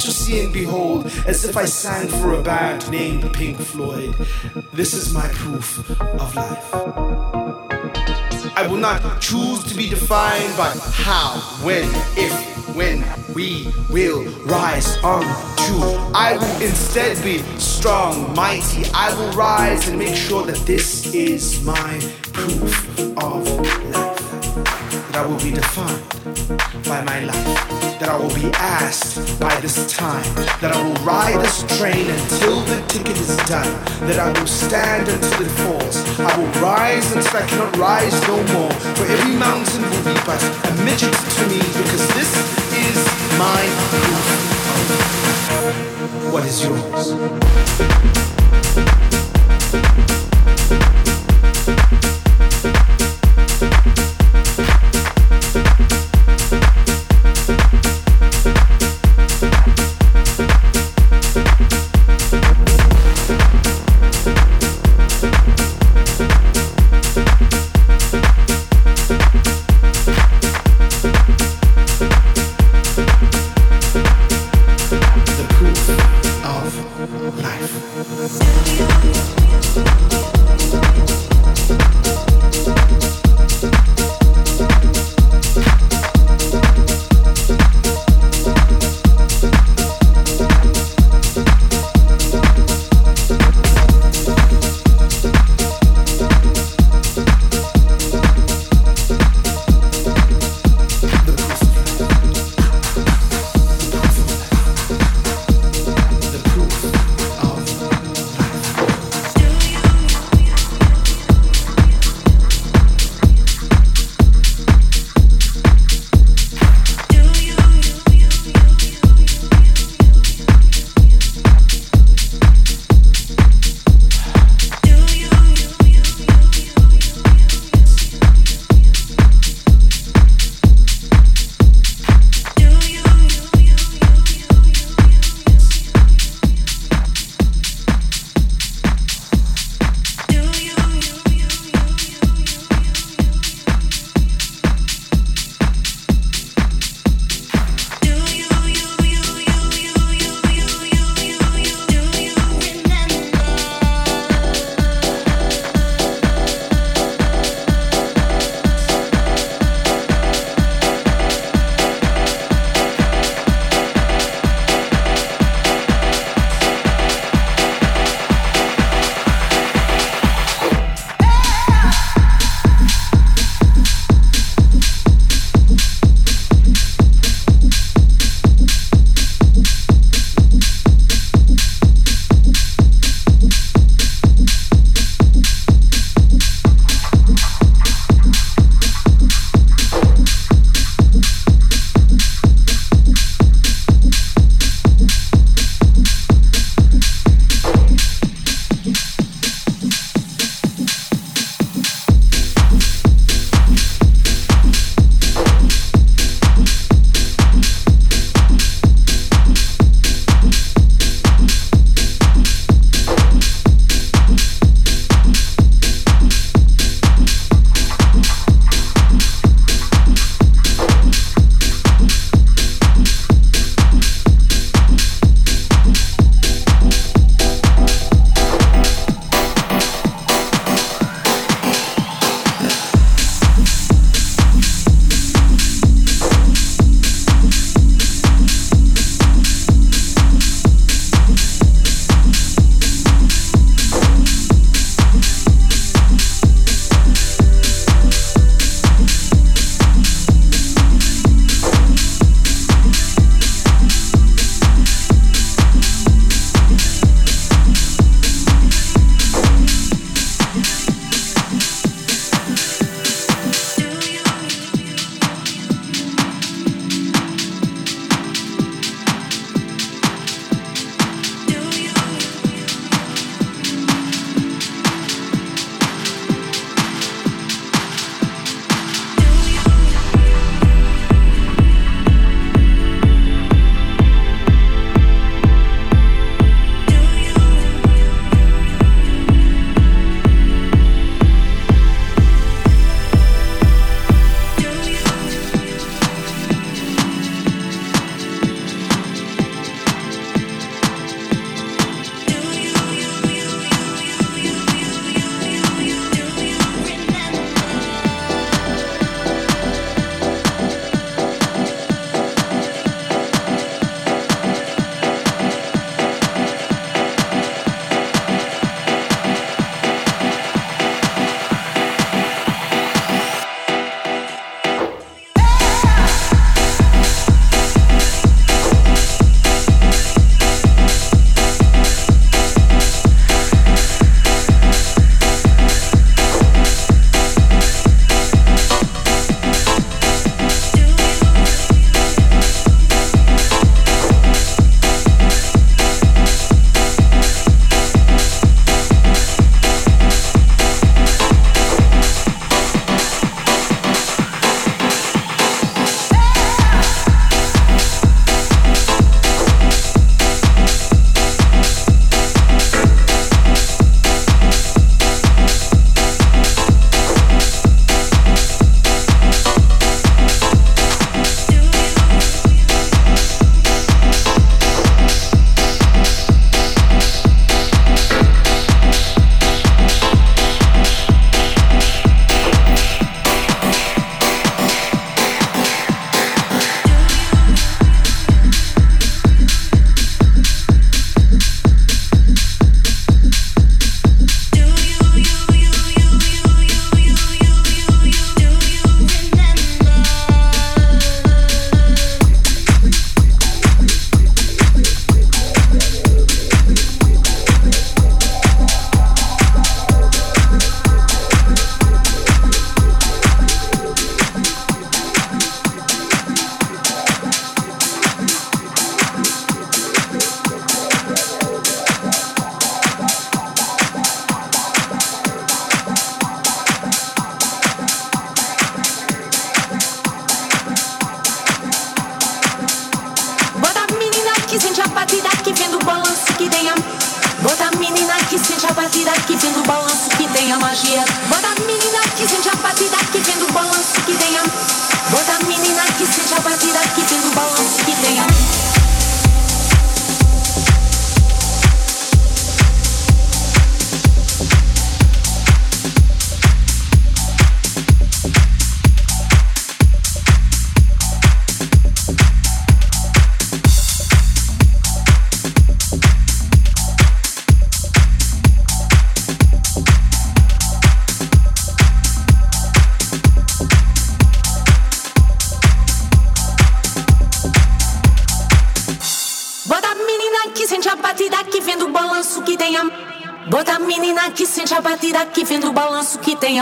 to see and behold, as if I sang for a band named Pink Floyd. This is my proof of life. I will not choose to be defined by how, when, if, when we will rise on to. I will instead be strong, mighty. I will rise and make sure that this is my proof of life. That I will be defined by my life. That I will be asked by this time. That I will ride this train until the ticket is done. That I will stand until it falls. I will rise until I cannot rise no more. For every mountain will be but a midget to me because this is mine. What is yours?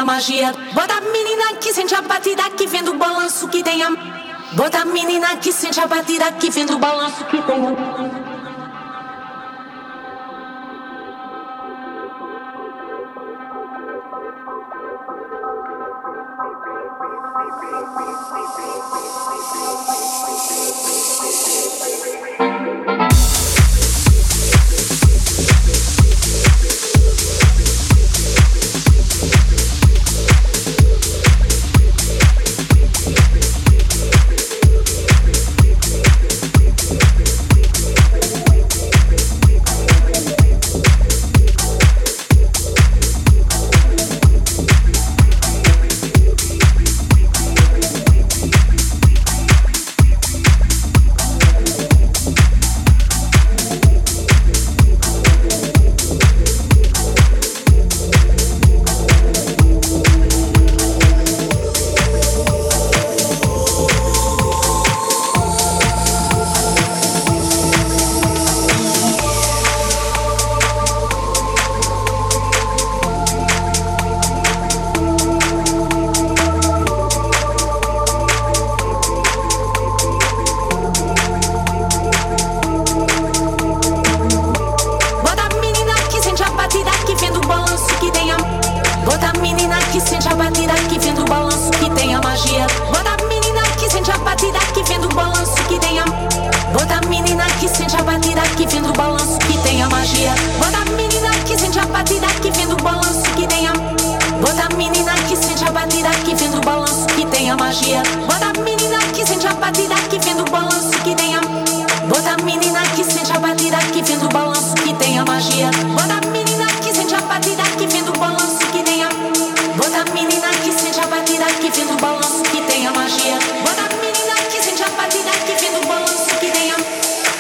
magia. Bota a menina que sente a batida que vem do balanço que tem a. Bota a menina que sente a batida que vem do balanço que tem a. Thank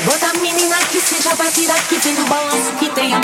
Bota a menina que seja batida que vem do balanço que tem a